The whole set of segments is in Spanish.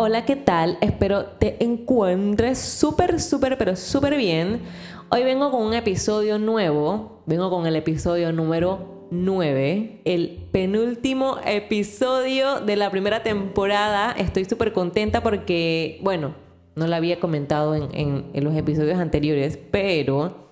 Hola, ¿qué tal? Espero te encuentres súper, súper, pero súper bien. Hoy vengo con un episodio nuevo. Vengo con el episodio número 9, el penúltimo episodio de la primera temporada. Estoy súper contenta porque, bueno, no lo había comentado en, en los episodios anteriores, pero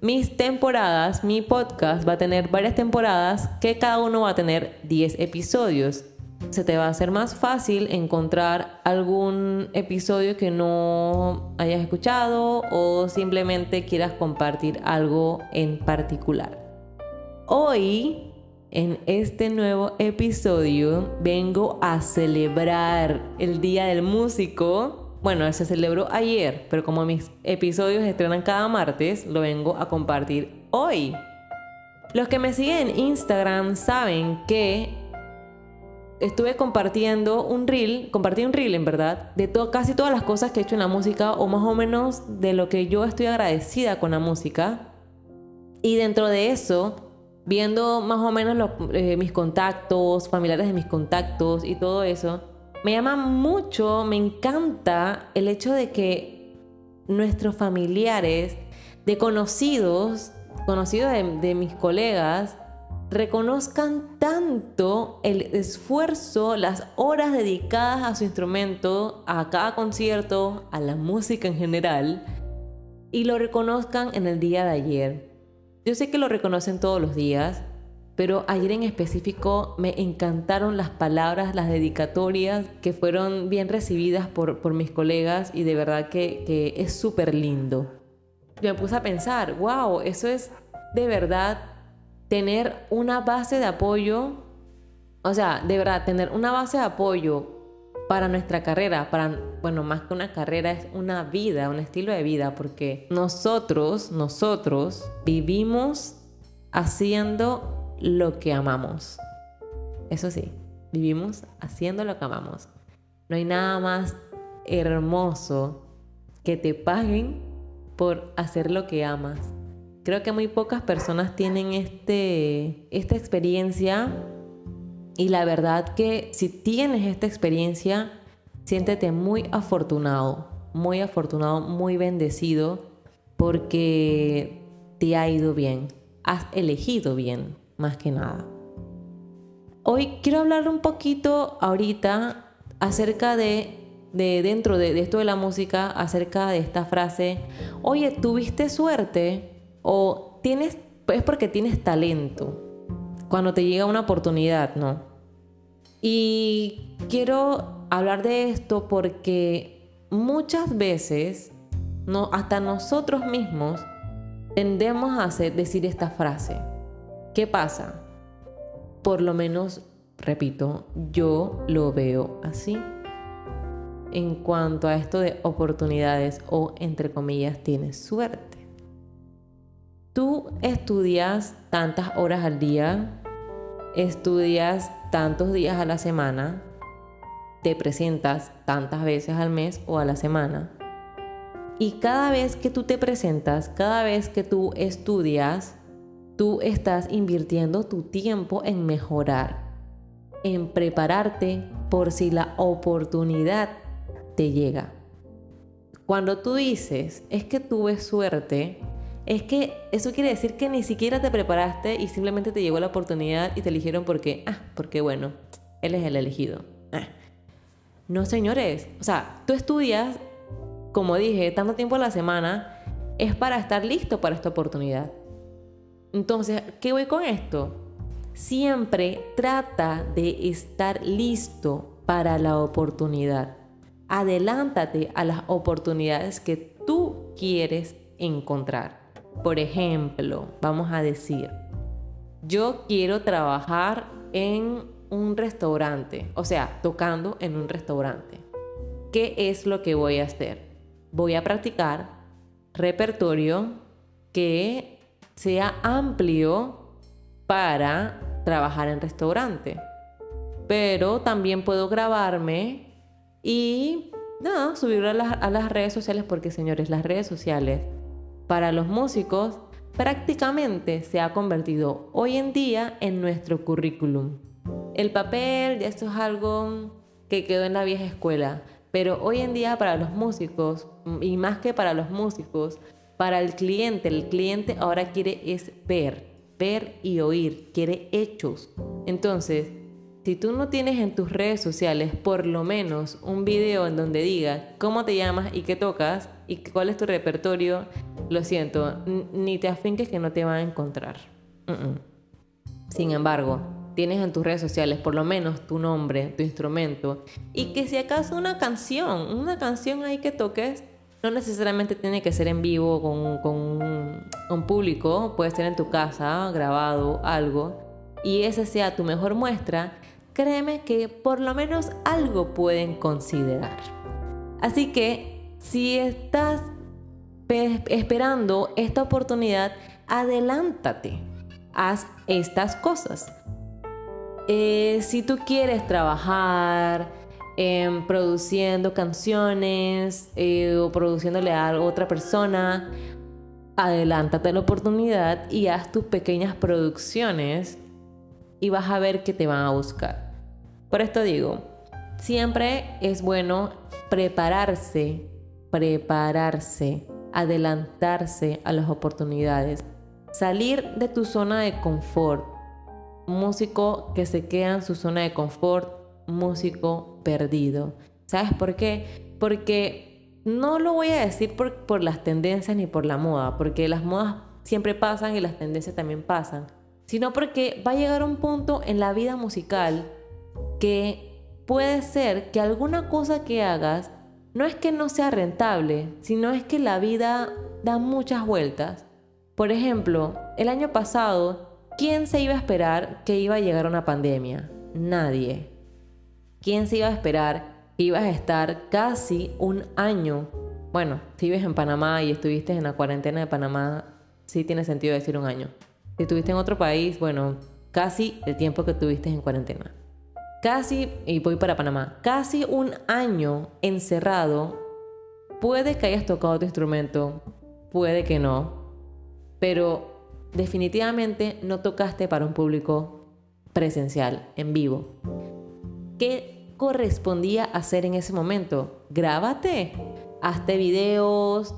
mis temporadas, mi podcast va a tener varias temporadas que cada uno va a tener 10 episodios se te va a hacer más fácil encontrar algún episodio que no hayas escuchado o simplemente quieras compartir algo en particular. Hoy, en este nuevo episodio, vengo a celebrar el Día del Músico. Bueno, se celebró ayer, pero como mis episodios estrenan cada martes, lo vengo a compartir hoy. Los que me siguen en Instagram saben que estuve compartiendo un reel, compartí un reel en verdad, de casi todas las cosas que he hecho en la música o más o menos de lo que yo estoy agradecida con la música. Y dentro de eso, viendo más o menos eh, mis contactos, familiares de mis contactos y todo eso, me llama mucho, me encanta el hecho de que nuestros familiares, de conocidos, conocidos de mis colegas, reconozcan tanto el esfuerzo, las horas dedicadas a su instrumento, a cada concierto, a la música en general, y lo reconozcan en el día de ayer. Yo sé que lo reconocen todos los días, pero ayer en específico me encantaron las palabras, las dedicatorias que fueron bien recibidas por, por mis colegas y de verdad que, que es súper lindo. Me puse a pensar, wow, eso es de verdad tener una base de apoyo, o sea, de verdad, tener una base de apoyo para nuestra carrera, para, bueno, más que una carrera, es una vida, un estilo de vida, porque nosotros, nosotros vivimos haciendo lo que amamos. Eso sí, vivimos haciendo lo que amamos. No hay nada más hermoso que te paguen por hacer lo que amas. Creo que muy pocas personas tienen este, esta experiencia y la verdad que si tienes esta experiencia, siéntete muy afortunado, muy afortunado, muy bendecido porque te ha ido bien, has elegido bien, más que nada. Hoy quiero hablar un poquito ahorita acerca de, de dentro de, de esto de la música, acerca de esta frase, oye, tuviste suerte o tienes, es porque tienes talento cuando te llega una oportunidad, ¿no? Y quiero hablar de esto porque muchas veces, hasta nosotros mismos, tendemos a decir esta frase. ¿Qué pasa? Por lo menos, repito, yo lo veo así. En cuanto a esto de oportunidades o, entre comillas, tienes suerte. Tú estudias tantas horas al día, estudias tantos días a la semana, te presentas tantas veces al mes o a la semana. Y cada vez que tú te presentas, cada vez que tú estudias, tú estás invirtiendo tu tiempo en mejorar, en prepararte por si la oportunidad te llega. Cuando tú dices, es que tuve suerte, es que eso quiere decir que ni siquiera te preparaste y simplemente te llegó la oportunidad y te eligieron porque, ah, porque bueno, él es el elegido. Ah. No, señores, o sea, tú estudias, como dije, tanto tiempo a la semana, es para estar listo para esta oportunidad. Entonces, ¿qué voy con esto? Siempre trata de estar listo para la oportunidad. Adelántate a las oportunidades que tú quieres encontrar. Por ejemplo, vamos a decir, yo quiero trabajar en un restaurante, o sea, tocando en un restaurante. ¿Qué es lo que voy a hacer? Voy a practicar repertorio que sea amplio para trabajar en restaurante. Pero también puedo grabarme y nada, subirlo a las, a las redes sociales porque señores, las redes sociales para los músicos prácticamente se ha convertido hoy en día en nuestro currículum. El papel, esto es algo que quedó en la vieja escuela. Pero hoy en día para los músicos, y más que para los músicos, para el cliente, el cliente ahora quiere es ver, ver y oír, quiere hechos. Entonces, si tú no tienes en tus redes sociales por lo menos un video en donde diga cómo te llamas y qué tocas y cuál es tu repertorio, lo siento, ni te afinques que no te van a encontrar. Sin embargo, tienes en tus redes sociales por lo menos tu nombre, tu instrumento y que si acaso una canción, una canción ahí que toques, no necesariamente tiene que ser en vivo con, con un público, puede ser en tu casa, grabado, algo, y esa sea tu mejor muestra, créeme que por lo menos algo pueden considerar. Así que si estás esperando esta oportunidad, adelántate, haz estas cosas. Eh, si tú quieres trabajar em, produciendo canciones eh, o produciéndole a otra persona, adelántate la oportunidad y haz tus pequeñas producciones y vas a ver que te van a buscar. Por esto digo, siempre es bueno prepararse, prepararse, adelantarse a las oportunidades, salir de tu zona de confort. Músico que se queda en su zona de confort, músico perdido. ¿Sabes por qué? Porque no lo voy a decir por, por las tendencias ni por la moda, porque las modas siempre pasan y las tendencias también pasan sino porque va a llegar un punto en la vida musical que puede ser que alguna cosa que hagas no es que no sea rentable, sino es que la vida da muchas vueltas. Por ejemplo, el año pasado, ¿quién se iba a esperar que iba a llegar una pandemia? Nadie. ¿Quién se iba a esperar que ibas a estar casi un año? Bueno, si vives en Panamá y estuviste en la cuarentena de Panamá, sí tiene sentido decir un año. Si estuviste en otro país, bueno, casi el tiempo que tuviste en cuarentena. Casi, y voy para Panamá, casi un año encerrado. Puede que hayas tocado tu instrumento, puede que no, pero definitivamente no tocaste para un público presencial, en vivo. ¿Qué correspondía hacer en ese momento? Grábate, hazte videos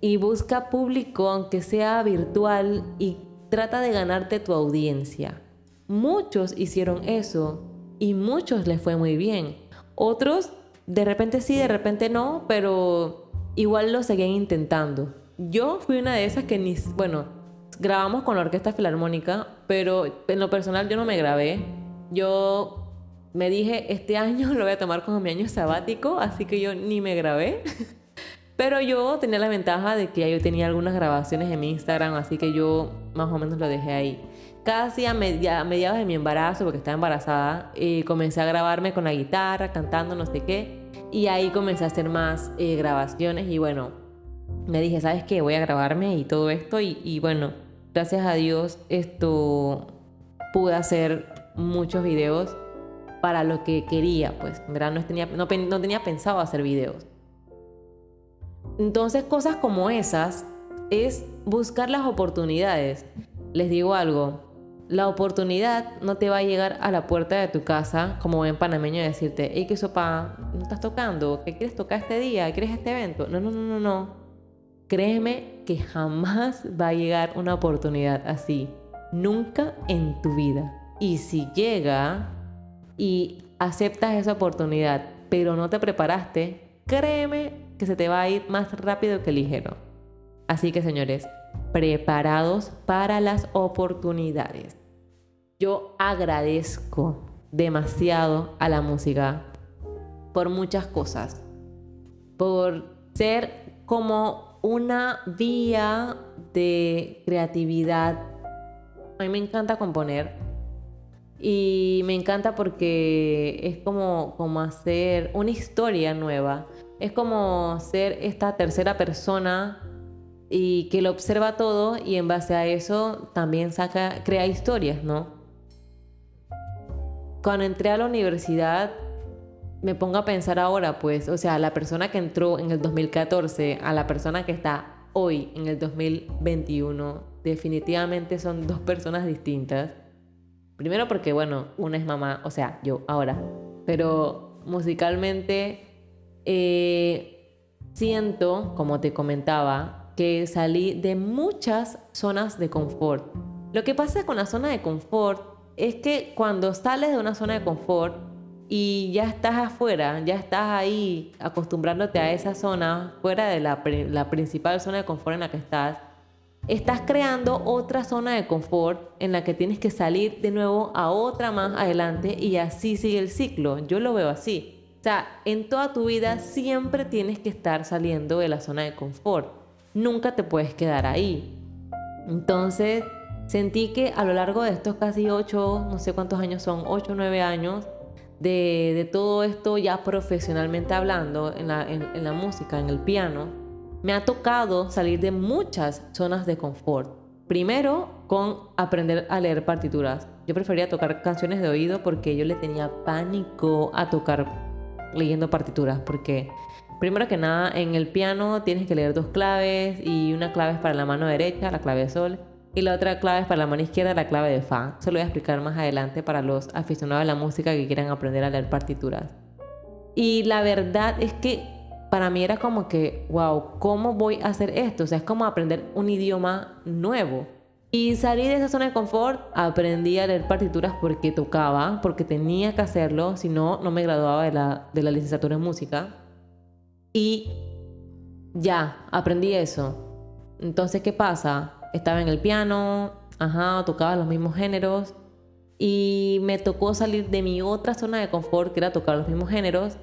y busca público, aunque sea virtual, y Trata de ganarte tu audiencia. Muchos hicieron eso y muchos les fue muy bien. Otros, de repente sí, de repente no, pero igual lo seguían intentando. Yo fui una de esas que ni, bueno, grabamos con la Orquesta Filarmónica, pero en lo personal yo no me grabé. Yo me dije, este año lo voy a tomar como mi año sabático, así que yo ni me grabé. Pero yo tenía la ventaja de que yo tenía algunas grabaciones en mi Instagram, así que yo más o menos lo dejé ahí. Casi a, mediados de mi embarazo, porque estaba embarazada, eh, comencé a grabarme con la guitarra, cantando, no sé qué. Y ahí comencé a hacer más eh, grabaciones y bueno, me dije, ¿sabes qué? Voy a grabarme y todo esto. Y, bueno, gracias a Dios esto pude hacer muchos videos para lo que quería, pues. En verdad no tenía, no tenía pensado hacer videos. Entonces cosas como esas es buscar las oportunidades. Les digo algo, la oportunidad no te va a llegar a la puerta de tu casa como en panameño y decirte, hey, ¿qué sopa? ¿No estás tocando? ¿Qué quieres tocar este día? ¿Quieres este evento? No, no, no, no, no. Créeme que jamás va a llegar una oportunidad así. Nunca en tu vida. Y si llega y aceptas esa oportunidad, pero no te preparaste, créeme que se te va a ir más rápido que ligero. Así que señores, preparados para las oportunidades. Yo agradezco demasiado a la música por muchas cosas. Por ser como una vía de creatividad. A mí me encanta componer. Y me encanta porque es como, como hacer una historia nueva es como ser esta tercera persona y que lo observa todo y en base a eso también saca, crea historias, ¿no? Cuando entré a la universidad me pongo a pensar ahora, pues, o sea, la persona que entró en el 2014 a la persona que está hoy en el 2021, definitivamente son dos personas distintas. Primero porque, bueno, una es mamá, o sea, yo ahora, pero musicalmente eh, siento, como te comentaba, que salí de muchas zonas de confort. Lo que pasa con la zona de confort es que cuando sales de una zona de confort y ya estás afuera, ya estás ahí acostumbrándote a esa zona, fuera de la, principal zona de confort en la que estás, estás creando otra zona de confort en la que tienes que salir de nuevo a otra más adelante y así sigue el ciclo. Yo lo veo así. O sea, en toda tu vida siempre tienes que estar saliendo de la zona de confort. Nunca te puedes quedar ahí. Entonces, sentí que a lo largo de estos casi ocho, no sé cuántos años son, ocho nueve años, de, todo esto ya profesionalmente hablando en la, en la música, en el piano, me ha tocado salir de muchas zonas de confort. Primero, con aprender a leer partituras. Yo prefería tocar canciones de oído porque yo le tenía pánico a tocar leyendo partituras, porque primero que nada, en el piano tienes que leer dos claves y una clave es para la mano derecha, la clave de sol, y la otra clave es para la mano izquierda, la clave de fa. Eso lo voy a explicar más adelante para los aficionados a la música que quieran aprender a leer partituras. Y la verdad es que para mí era como que, wow, ¿cómo voy a hacer esto? O sea, es como aprender un idioma nuevo. Y salí de esa zona de confort, aprendí a leer partituras porque tocaba, porque tenía que hacerlo, si no, no me graduaba de la, de la licenciatura en música. Y ya, aprendí eso. Entonces, ¿qué pasa? Estaba en el piano, ajá, tocaba los mismos géneros y me tocó salir de mi otra zona de confort, que era tocar los mismos géneros,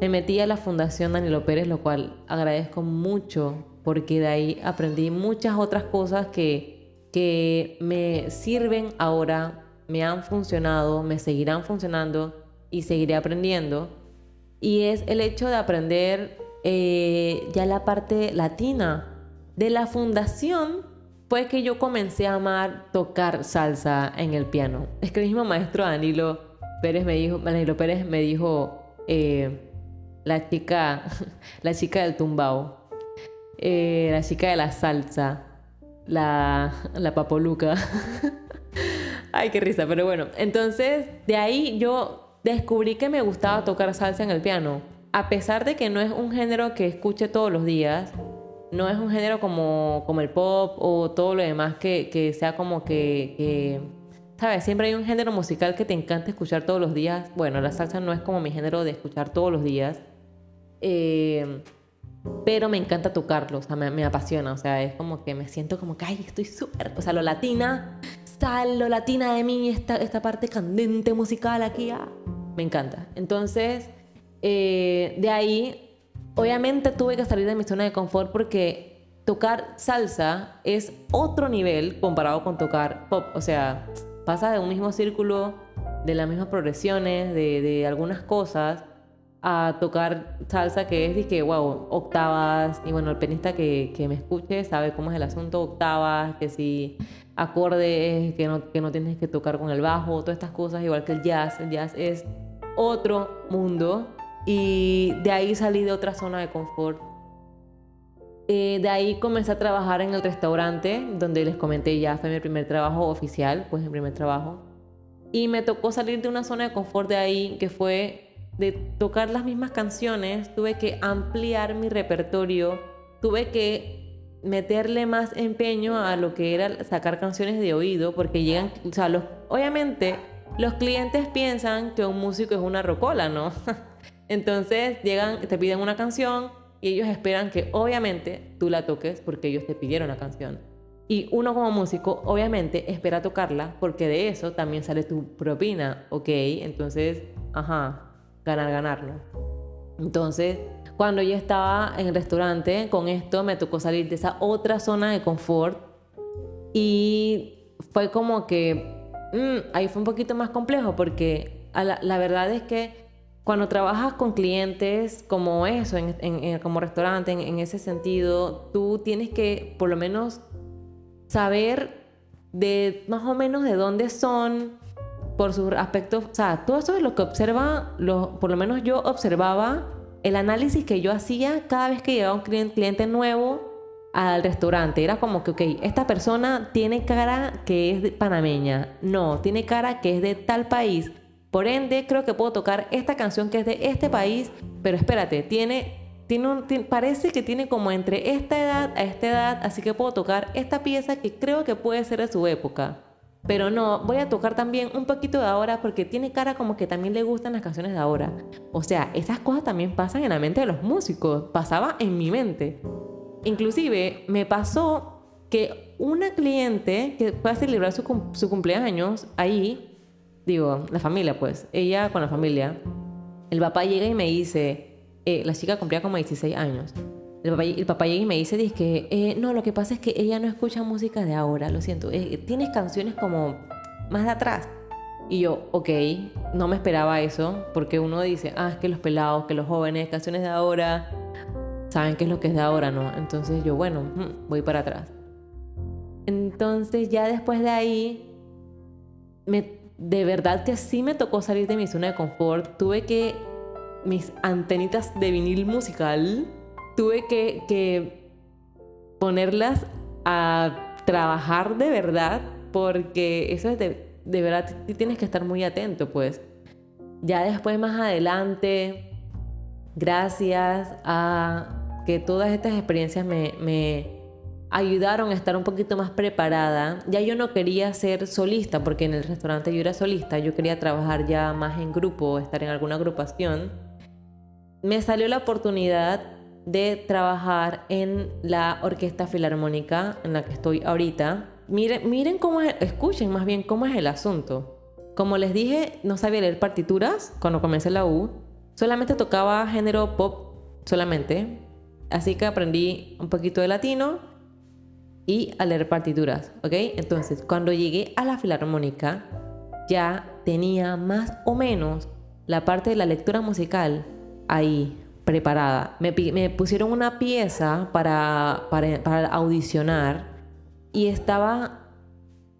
me metí a la Fundación Danilo Pérez, lo cual agradezco mucho porque de ahí aprendí muchas otras cosas que, que me sirven ahora, me han funcionado, me seguirán funcionando y seguiré aprendiendo. Y es el hecho de aprender eh, ya la parte latina de la fundación fue que yo comencé a amar tocar salsa en el piano. Es que el mismo maestro Danilo Pérez me dijo, Danilo Pérez me dijo, eh, la chica, la chica del tumbao, eh, la chica de la salsa, la, la papoluca. Ay, qué risa, pero bueno. Entonces, de ahí yo descubrí que me gustaba tocar salsa en el piano. A pesar de que no es un género que escuche todos los días, no es un género como, como el pop o todo lo demás que, que sea como que, que, ¿sabes? Siempre hay un género musical que te encanta escuchar todos los días. Bueno, la salsa no es como mi género de escuchar todos los días. Eh, pero me encanta tocarlo, o sea, me, apasiona, o sea, es como que me siento como que, ay, estoy súper, o sea, lo latina, sal lo latina de mí, esta, esta parte candente musical aquí, ah, me encanta. Entonces, eh, de ahí, obviamente tuve que salir de mi zona de confort porque tocar salsa es otro nivel comparado con tocar pop, o sea, pasa de un mismo círculo, de las mismas progresiones, de, algunas cosas a tocar salsa que es, que wow, octavas, y bueno, el pianista que, que, me escuche sabe cómo es el asunto, octavas, que si acordes, que no, que no tienes que tocar con el bajo, todas estas cosas, igual que el jazz, el jazz es otro mundo, y de ahí salí de otra zona de confort. Eh, de ahí comencé a trabajar en el restaurante, donde les comenté ya, fue mi primer trabajo oficial, pues mi primer trabajo. Y me tocó salir de una zona de confort de ahí, que fue de tocar las mismas canciones, tuve que ampliar mi repertorio, tuve que meterle más empeño a lo que era sacar canciones de oído, porque llegan, o sea, los, obviamente los clientes piensan que un músico es una rocola, ¿no? Entonces llegan, te piden una canción y ellos esperan que obviamente tú la toques porque ellos te pidieron la canción. Y uno como músico obviamente espera tocarla porque de eso también sale tu propina, ¿ok? Entonces, ajá, ganar, ganar, Entonces, cuando yo estaba en el restaurante con esto, me tocó salir de esa otra zona de confort y fue como que mm, ahí fue un poquito más complejo porque la, verdad es que cuando trabajas con clientes como eso, en, como restaurante, en, ese sentido, tú tienes que por lo menos saber de más o menos de dónde son, por sus aspectos, o sea, todo eso es lo que observa, lo, por lo menos yo observaba el análisis que yo hacía cada vez que llegaba un cliente, nuevo al restaurante. Era como que, ok, esta persona tiene cara que es panameña, no, tiene cara que es de tal país. Por ende, creo que puedo tocar esta canción que es de este país pero espérate, tiene, tiene, un, parece que tiene como entre esta edad a esta edad, así que puedo tocar esta pieza que creo que puede ser de su época. Pero no, voy a tocar también un poquito de ahora porque tiene cara como que también le gustan las canciones de ahora. O sea, esas cosas también pasan en la mente de los músicos. Pasaba en mi mente. Inclusive me pasó que una cliente que fue a celebrar su, su cumpleaños ahí, digo, la familia pues, ella con la familia, el papá llega y me dice, eh, la chica cumplía como 16 años. El papá, el papá llega y me dice, dice que, eh, no, lo que pasa es que ella no escucha música de ahora, lo siento. Eh, tienes canciones como más de atrás. Y yo, ok, no me esperaba eso, porque uno dice, ah, es que los pelados, que los jóvenes, canciones de ahora, saben qué es lo que es de ahora, ¿no? Entonces yo, bueno, mm, voy para atrás. Entonces ya después de ahí, me, de verdad que sí me tocó salir de mi zona de confort. Tuve que, mis antenitas de vinil musical, tuve que, ponerlas a trabajar de verdad, porque eso es de, de verdad, tienes que estar muy atento, pues. Ya después, más adelante, gracias a que todas estas experiencias me, me ayudaron a estar un poquito más preparada. Ya yo no quería ser solista, porque en el restaurante yo era solista, yo quería trabajar ya más en grupo, estar en alguna agrupación. Me salió la oportunidad de trabajar en la Orquesta Filarmónica en la que estoy ahorita. Miren, miren cómo es, escuchen más bien cómo es el asunto. Como les dije, no sabía leer partituras cuando comencé la U. Solamente tocaba género pop, solamente. Así que aprendí un poquito de latino y a leer partituras, ¿ok? Entonces, cuando llegué a la Filarmónica, ya tenía más o menos la parte de la lectura musical ahí preparada. Me, pusieron una pieza para, para, audicionar y estaba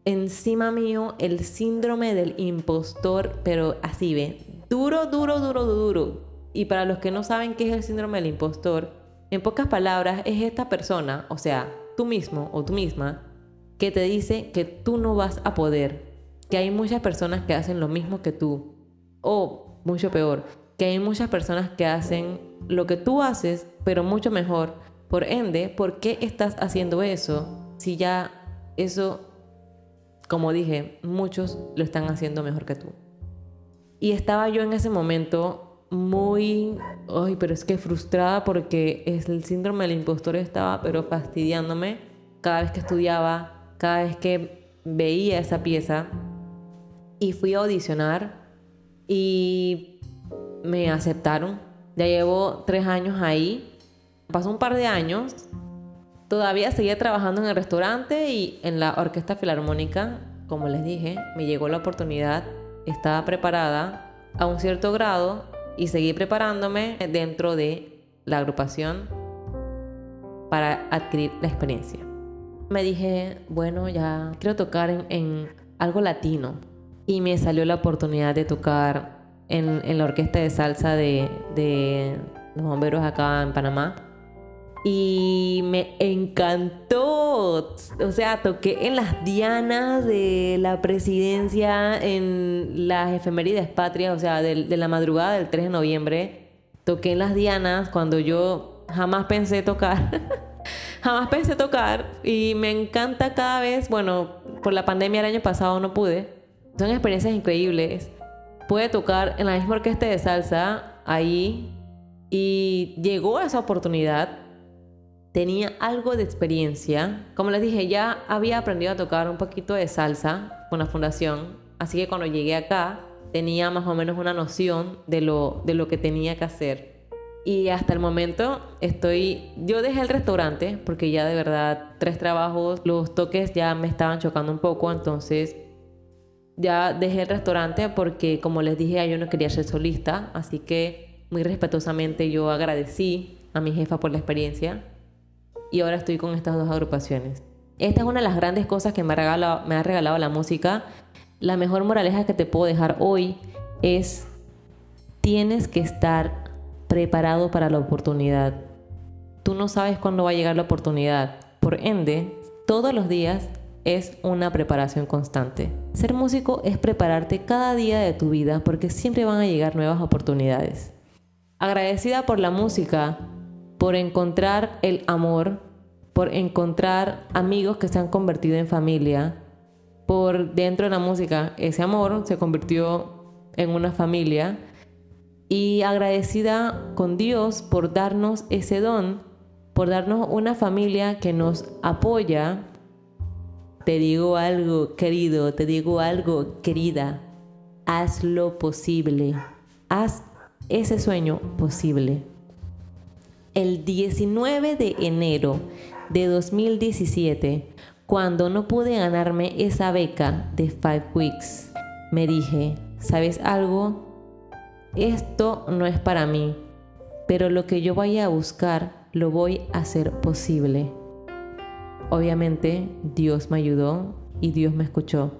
encima mío el síndrome del impostor, pero así ve, duro, duro, duro, duro. Y para los que no saben qué es el síndrome del impostor, en pocas palabras es esta persona, o sea, tú mismo o tú misma, que te dice que tú no vas a poder, que hay muchas personas que hacen lo mismo que tú, o mucho peor, que hay muchas personas que hacen lo que tú haces, pero mucho mejor. Por ende, ¿por qué estás haciendo eso si ya eso, como dije, muchos lo están haciendo mejor que tú? Y estaba yo en ese momento muy, ay, pero es que frustrada porque el síndrome del impostor estaba, pero fastidiándome cada vez que estudiaba, cada vez que veía esa pieza. Y fui a audicionar y me aceptaron. Ya llevo tres años ahí. Pasó un par de años. Todavía seguía trabajando en el restaurante y en la orquesta filarmónica. Como les dije, me llegó la oportunidad. Estaba preparada a un cierto grado y seguí preparándome dentro de la agrupación para adquirir la experiencia. Me dije, bueno, ya quiero tocar en, en algo latino. Y me salió la oportunidad de tocar en, la orquesta de salsa de, de los bomberos acá en Panamá. Y me encantó. O sea, toqué en las dianas de la presidencia, en las efemérides patrias, o sea, de, de, la madrugada del 3 de noviembre. Toqué en las dianas cuando yo jamás pensé tocar. jamás pensé tocar. Y me encanta cada vez. Bueno, por la pandemia el año pasado no pude. Son experiencias increíbles puede tocar en la misma orquesta de salsa ahí y llegó esa oportunidad. Tenía algo de experiencia. Como les dije, ya había aprendido a tocar un poquito de salsa con la fundación. Así que cuando llegué acá tenía más o menos una noción de lo, de lo que tenía que hacer. Y hasta el momento estoy, yo dejé el restaurante porque ya de verdad tres trabajos, los toques ya me estaban chocando un poco, entonces ya dejé el restaurante porque, como les dije, yo no quería ser solista, así que muy respetuosamente yo agradecí a mi jefa por la experiencia y ahora estoy con estas dos agrupaciones. Esta es una de las grandes cosas que me ha regalado, me ha regalado la música. La mejor moraleja que te puedo dejar hoy es tienes que estar preparado para la oportunidad. Tú no sabes cuándo va a llegar la oportunidad. Por ende, todos los días es una preparación constante. Ser músico es prepararte cada día de tu vida porque siempre van a llegar nuevas oportunidades. Agradecida por la música, por encontrar el amor, por encontrar amigos que se han convertido en familia, por dentro de la música ese amor se convirtió en una familia y agradecida con Dios por darnos ese don, por darnos una familia que nos apoya. Te digo algo, querido, te digo algo, querida, haz lo posible, haz ese sueño posible. El 19 de enero de 2017, cuando no pude ganarme esa beca de Five Weeks, me dije, ¿sabes algo? Esto no es para mí, pero lo que yo vaya a buscar lo voy a hacer posible. Obviamente Dios me ayudó y Dios me escuchó,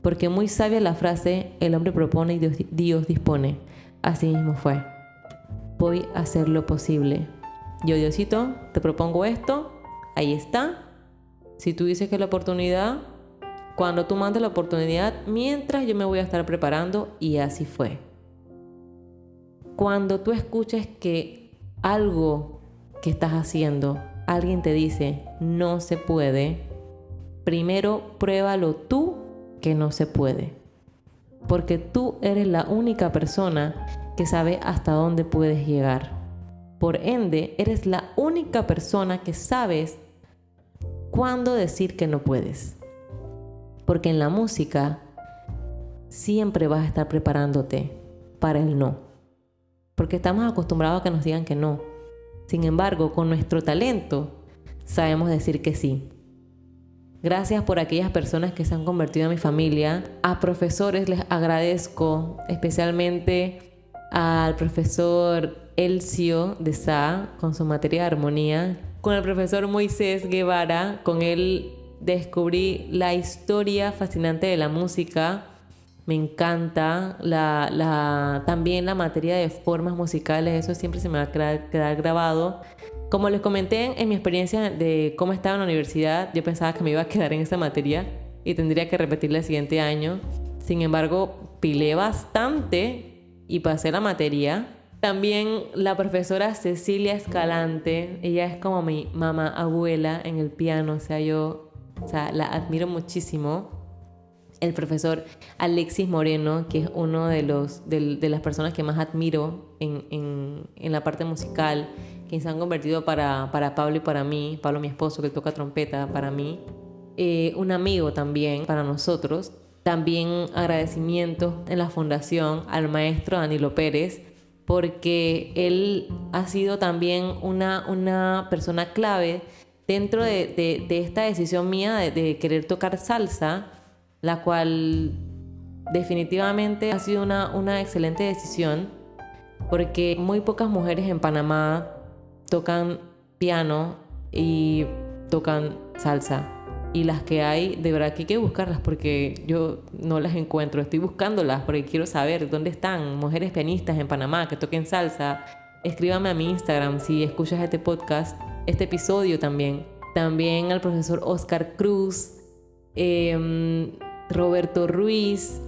porque muy sabia la frase, el hombre propone y Dios, Dios dispone. Así mismo fue. Voy a hacer lo posible. Yo, Diosito, te propongo esto, ahí está. Si tú dices que la oportunidad, cuando tú mandes la oportunidad, mientras yo me voy a estar preparando, y así fue. Cuando tú escuches que algo que estás haciendo, alguien te dice, no se puede, primero pruébalo tú que no se puede. Porque tú eres la única persona que sabe hasta dónde puedes llegar. Por ende, eres la única persona que sabes cuándo decir que no puedes. Porque en la música siempre vas a estar preparándote para el no. Porque estamos acostumbrados a que nos digan que no. Sin embargo, con nuestro talento sabemos decir que sí. Gracias por aquellas personas que se han convertido en mi familia. A profesores les agradezco, especialmente al profesor Elcio de Sa con su materia de armonía, con el profesor Moisés Guevara, con él descubrí la historia fascinante de la música. Me encanta la, también la materia de formas musicales, eso siempre se me va a quedar, grabado. Como les comenté en mi experiencia de cómo estaba en la universidad, yo pensaba que me iba a quedar en esa materia y tendría que repetirla el siguiente año. Sin embargo, pilé bastante y pasé la materia también la profesora Cecilia Escalante, ella es como mi mamá abuela en el piano, o sea, yo o sea, la admiro muchísimo. El profesor Alexis Moreno, que es uno de, los, de, las personas que más admiro en, en, en, la parte musical, que se han convertido para, para Pablo y para mí, Pablo mi esposo que toca trompeta para mí, eh, un amigo también para nosotros. También agradecimiento en la fundación al maestro Danilo Pérez, porque él ha sido también una, una persona clave dentro de, esta decisión mía de, querer tocar salsa, la cual definitivamente ha sido una, una excelente decisión, porque muy pocas mujeres en Panamá tocan piano y tocan salsa y las que hay, de verdad que hay que buscarlas porque yo no las encuentro. Estoy buscándolas porque quiero saber dónde están mujeres pianistas en Panamá que toquen salsa. Escríbame a mi Instagram si escuchas este podcast, este episodio también. También al profesor Oscar Cruz, em, Roberto Ruiz,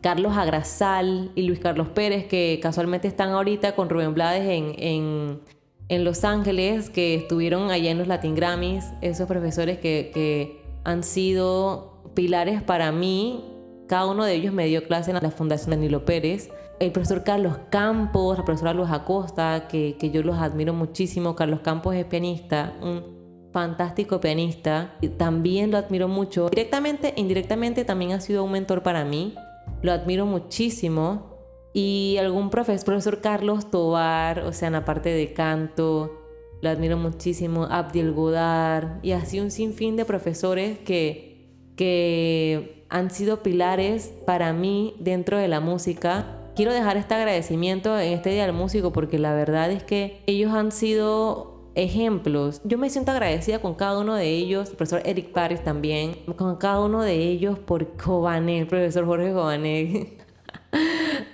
Carlos Agrasal y Luis Carlos Pérez, que casualmente están ahorita con Rubén Blades en, en en Los Ángeles que estuvieron allá en los Latin Grammys, esos profesores que, han sido pilares para mí. Cada uno de ellos me dio clase en la Fundación Danilo Pérez. El profesor Carlos Campos, la profesora Luz Acosta, que, que yo los admiro muchísimo. Carlos Campos es pianista, un fantástico pianista. También lo admiro mucho. Directamente e indirectamente también ha sido un mentor para mí. Lo admiro muchísimo y algún profesor, profesor Carlos Tobar, o sea, en la parte de canto, lo admiro muchísimo, Abdiel Godard, y así un sinfín de profesores que, que han sido pilares para mí dentro de la música. Quiero dejar este agradecimiento en este Día del Músico porque la verdad es que ellos han sido ejemplos. Yo me siento agradecida con cada uno de ellos, el profesor Eric Paris también, con cada uno de ellos por Cobané, el profesor Jorge Cobané.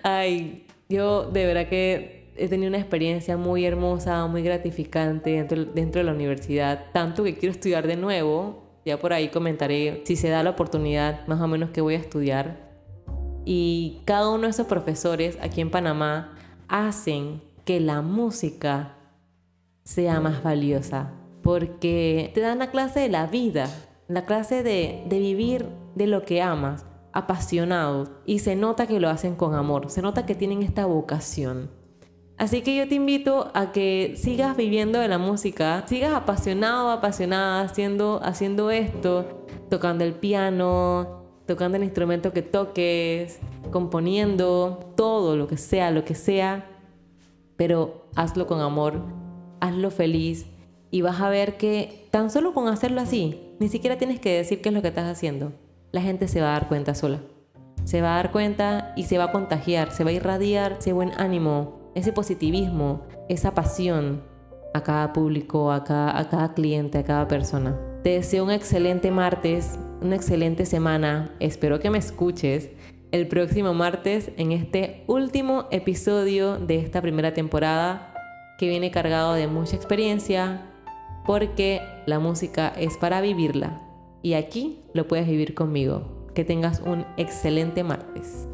Ay, yo de verdad que he tenido una experiencia muy hermosa, muy gratificante dentro, dentro de la universidad, tanto que quiero estudiar de nuevo. Ya por ahí comentaré si se da la oportunidad, más o menos que voy a estudiar. Y cada uno de esos profesores aquí en Panamá hacen que la música sea más valiosa, porque te dan la clase de la vida, la clase de, de vivir de lo que amas, apasionados, y se nota que lo hacen con amor, se nota que tienen esta vocación. Así que yo te invito a que sigas viviendo de la música, sigas apasionado, apasionada, haciendo, haciendo esto, tocando el piano, tocando el instrumento que toques, componiendo, todo lo que sea, lo que sea, pero hazlo con amor, hazlo feliz y vas a ver que tan solo con hacerlo así, ni siquiera tienes que decir qué es lo que estás haciendo, la gente se va a dar cuenta sola. Se va a dar cuenta y se va a contagiar, se va a irradiar ese buen ánimo, ese positivismo, esa pasión a cada público, a cada, cliente, a cada persona. Te deseo un excelente martes, una excelente semana. Espero que me escuches el próximo martes en este último episodio de esta primera temporada que viene cargado de mucha experiencia porque la música es para vivirla y aquí lo puedes vivir conmigo. Que tengas un excelente martes.